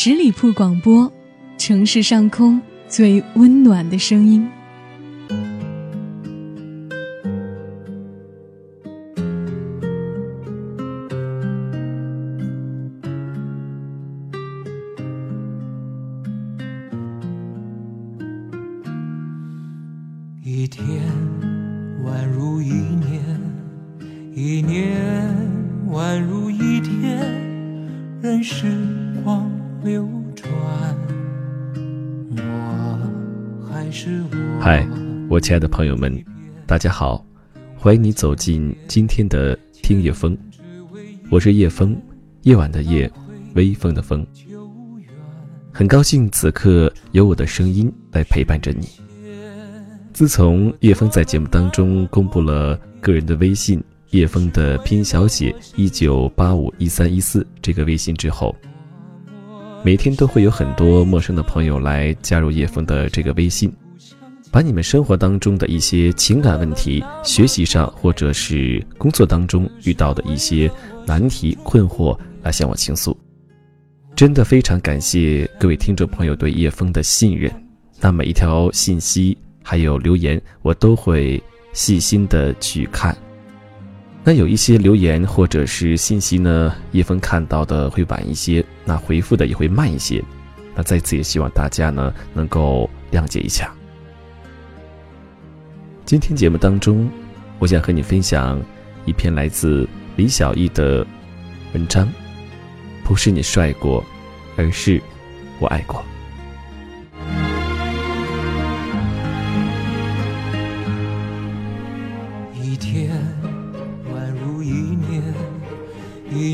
十里铺广播，城市上空最温暖的声音。一天宛如一年，一年宛如一天，任时光流转。我还是我。嗨，我亲爱的朋友们，大家好，欢迎你走进今天的听夜风。我是叶风，夜晚的夜，微风的风。很高兴此刻有我的声音来陪伴着你。自从叶枫在节目当中公布了个人的微信“叶枫的拼音小写一九八五一三一四”这个微信之后，每天都会有很多陌生的朋友来加入叶枫的这个微信，把你们生活当中的一些情感问题、学习上或者是工作当中遇到的一些难题、困惑来向我倾诉。真的非常感谢各位听众朋友对叶枫的信任。那每一条信息。还有留言，我都会细心的去看。那有一些留言或者是信息呢，叶枫看到的会晚一些，那回复的也会慢一些。那在此也希望大家呢能够谅解一下。今天节目当中，我想和你分享一篇来自李小艺的文章，不是你帅过，而是我爱过。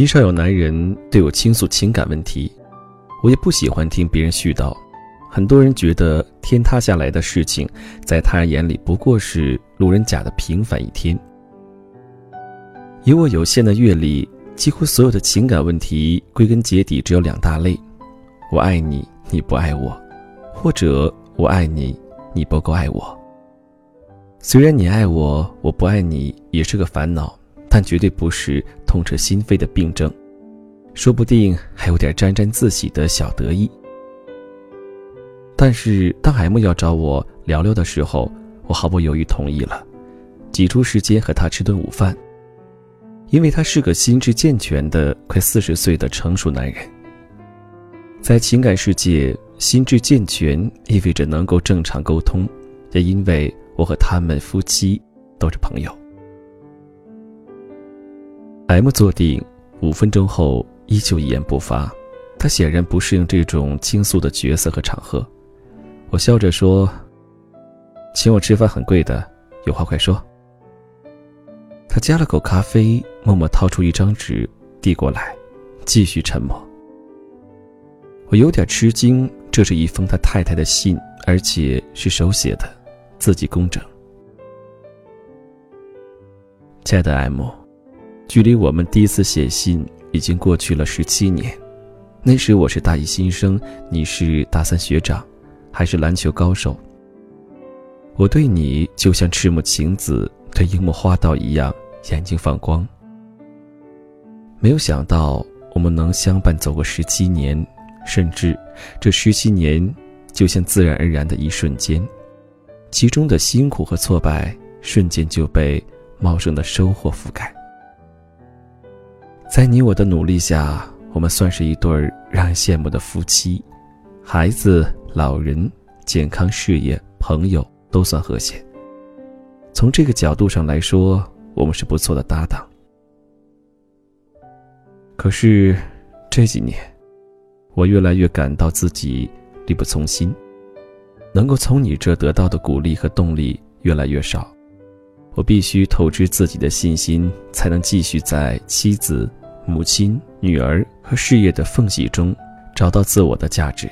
极少有男人对我倾诉情感问题，我也不喜欢听别人絮叨。很多人觉得天塌下来的事情，在他人眼里不过是路人甲的平凡一天。以我有限的阅历，几乎所有的情感问题归根结底只有两大类：我爱你，你不爱我；或者我爱你，你不够爱我。虽然你爱我，我不爱你，也是个烦恼。但绝对不是痛彻心扉的病症，说不定还有点沾沾自喜的小得意。但是当 M 要找我聊聊的时候，我毫不犹豫同意了，挤出时间和他吃顿午饭。因为他是个心智健全的快四十岁的成熟男人，在情感世界，心智健全意味着能够正常沟通，也因为我和他们夫妻都是朋友。M 坐定，五分钟后依旧一言不发。他显然不适应这种倾诉的角色和场合。我笑着说：“请我吃饭很贵的，有话快说。”他加了口咖啡，默默掏出一张纸递过来，继续沉默。我有点吃惊，这是一封他太太的信，而且是手写的，字迹工整。亲爱的 M。距离我们第一次写信已经过去了十七年，那时我是大一新生，你是大三学长，还是篮球高手。我对你就像赤木晴子对樱木花道一样，眼睛放光。没有想到我们能相伴走过十七年，甚至这十七年就像自然而然的一瞬间，其中的辛苦和挫败瞬间就被茂盛的收获覆盖。在你我的努力下，我们算是一对儿让人羡慕的夫妻，孩子、老人、健康、事业、朋友都算和谐。从这个角度上来说，我们是不错的搭档。可是这几年，我越来越感到自己力不从心，能够从你这得到的鼓励和动力越来越少。我必须透支自己的信心，才能继续在妻子。母亲、女儿和事业的缝隙中找到自我的价值，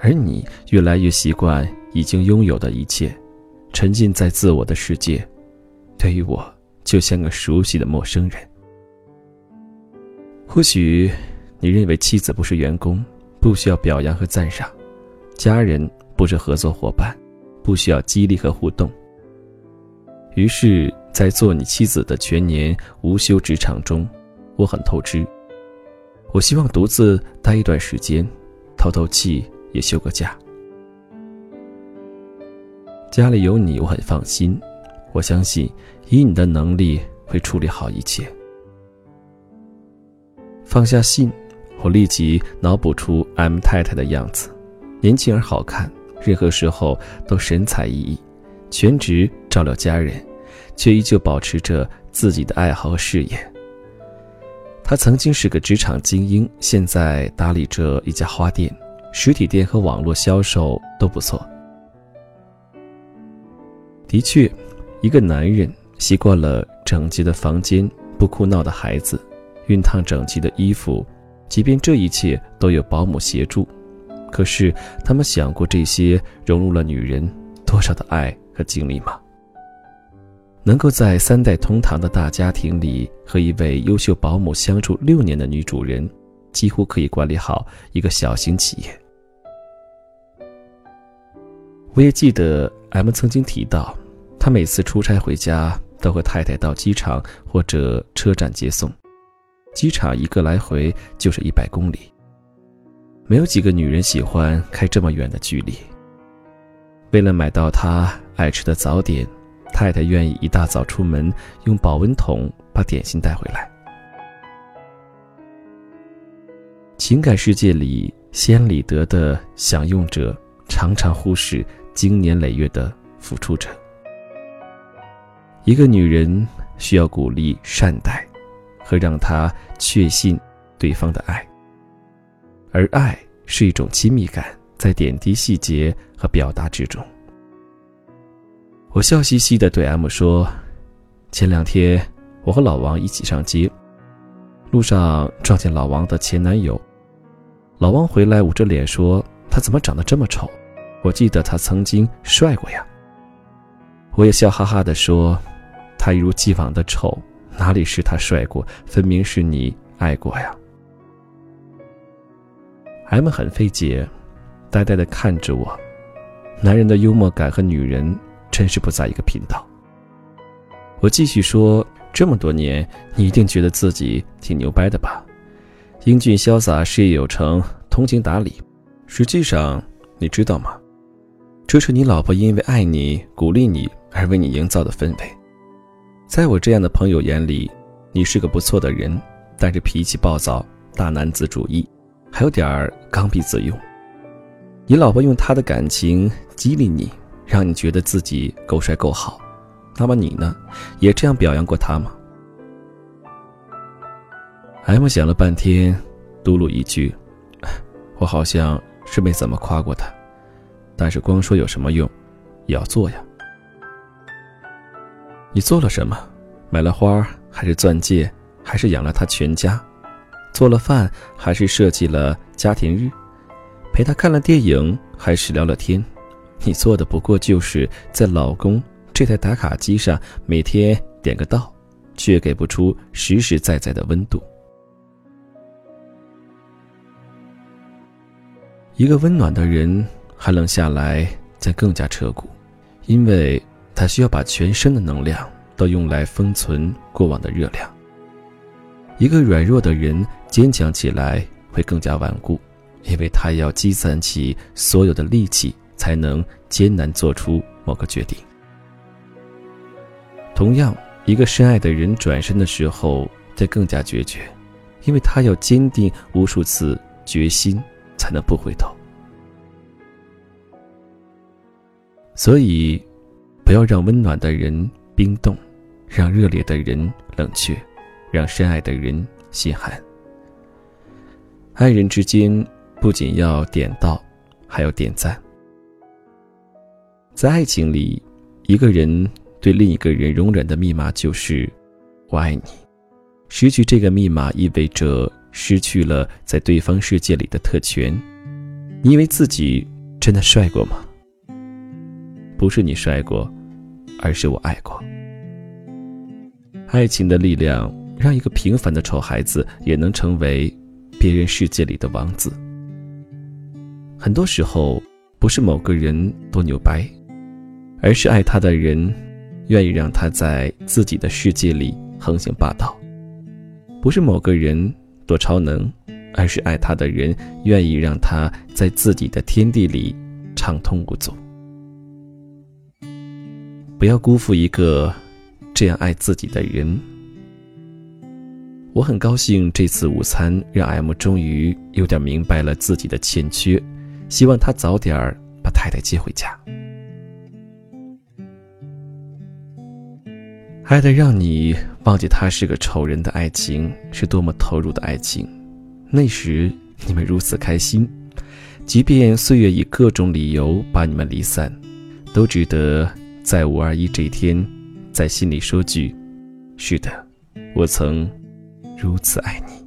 而你越来越习惯已经拥有的一切，沉浸在自我的世界，对于我就像个熟悉的陌生人。或许你认为妻子不是员工，不需要表扬和赞赏；家人不是合作伙伴，不需要激励和互动。于是，在做你妻子的全年无休职场中。我很透支，我希望独自待一段时间，透透气，也休个假。家里有你，我很放心。我相信，以你的能力会处理好一切。放下信，我立即脑补出 M 太太的样子，年轻而好看，任何时候都神采奕奕，全职照料家人，却依旧保持着自己的爱好和事业。他曾经是个职场精英，现在打理着一家花店，实体店和网络销售都不错。的确，一个男人习惯了整洁的房间、不哭闹的孩子、熨烫整齐的衣服，即便这一切都有保姆协助，可是他们想过这些融入了女人多少的爱和精力吗？能够在三代同堂的大家庭里和一位优秀保姆相处六年的女主人，几乎可以管理好一个小型企业。我也记得 M 曾经提到，他每次出差回家都和太太到机场或者车站接送，机场一个来回就是一百公里。没有几个女人喜欢开这么远的距离。为了买到她爱吃的早点。太太愿意一大早出门，用保温桶把点心带回来。情感世界里，先理得的享用者常常忽视经年累月的付出者。一个女人需要鼓励、善待，和让她确信对方的爱。而爱是一种亲密感，在点滴细节和表达之中。我笑嘻嘻地对 M 说：“前两天我和老王一起上街，路上撞见老王的前男友。老王回来捂着脸说：‘他怎么长得这么丑？我记得他曾经帅过呀。’我也笑哈哈地说：‘他一如既往的丑，哪里是他帅过？分明是你爱过呀。’M 很费解，呆呆地看着我。男人的幽默感和女人。”真是不在一个频道。我继续说，这么多年，你一定觉得自己挺牛掰的吧？英俊潇洒，事业有成，通情达理。实际上，你知道吗？这是你老婆因为爱你、鼓励你而为你营造的氛围。在我这样的朋友眼里，你是个不错的人，但是脾气暴躁、大男子主义，还有点儿刚愎自用。你老婆用她的感情激励你。让你觉得自己够帅够好，那么你呢？也这样表扬过他吗？M 想了半天，嘟噜一句：“我好像是没怎么夸过他，但是光说有什么用？也要做呀。”你做了什么？买了花，还是钻戒，还是养了他全家？做了饭，还是设计了家庭日？陪他看了电影，还是聊了天？你做的不过就是在老公这台打卡机上每天点个到，却给不出实实在在的温度。一个温暖的人寒冷下来将更加彻骨，因为他需要把全身的能量都用来封存过往的热量。一个软弱的人坚强起来会更加顽固，因为他要积攒起所有的力气。才能艰难做出某个决定。同样，一个深爱的人转身的时候，则更加决绝，因为他要坚定无数次决心，才能不回头。所以，不要让温暖的人冰冻，让热烈的人冷却，让深爱的人心寒。爱人之间不仅要点到，还要点赞。在爱情里，一个人对另一个人容忍的密码就是“我爱你”。失去这个密码意味着失去了在对方世界里的特权。你以为自己真的帅过吗？不是你帅过，而是我爱过。爱情的力量让一个平凡的丑孩子也能成为别人世界里的王子。很多时候，不是某个人多牛掰。而是爱他的人，愿意让他在自己的世界里横行霸道。不是某个人多超能，而是爱他的人愿意让他在自己的天地里畅通无阻。不要辜负一个这样爱自己的人。我很高兴这次午餐让 M 终于有点明白了自己的欠缺，希望他早点把太太接回家。爱的让你忘记他是个丑人的爱情，是多么投入的爱情。那时你们如此开心，即便岁月以各种理由把你们离散，都值得在五二一这一天，在心里说句：“是的，我曾如此爱你。”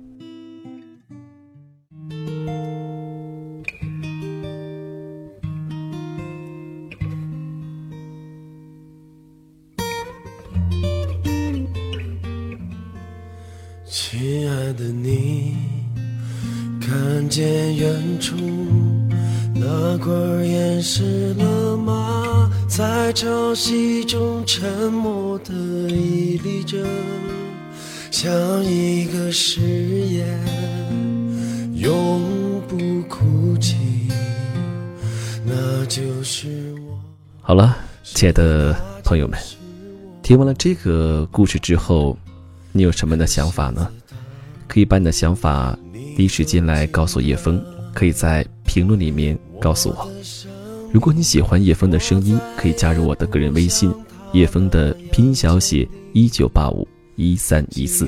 亲爱的你，看见远处那块岩石了吗？在潮汐中沉默的屹立着，像一个誓言，永不哭泣。那就是我。好了，亲爱的朋友们，听完了这个故事之后。你有什么的想法呢？可以把你的想法第一时间来告诉叶枫，可以在评论里面告诉我。如果你喜欢叶枫的声音，可以加入我的个人微信叶枫的拼音小写一九八五一三一四。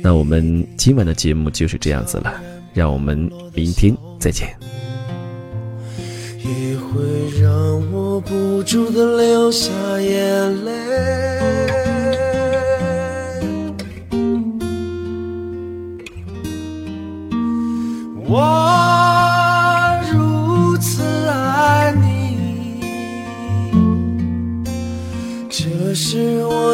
那我们今晚的节目就是这样子了，让我们明天再见。也会让我不住的流下眼泪。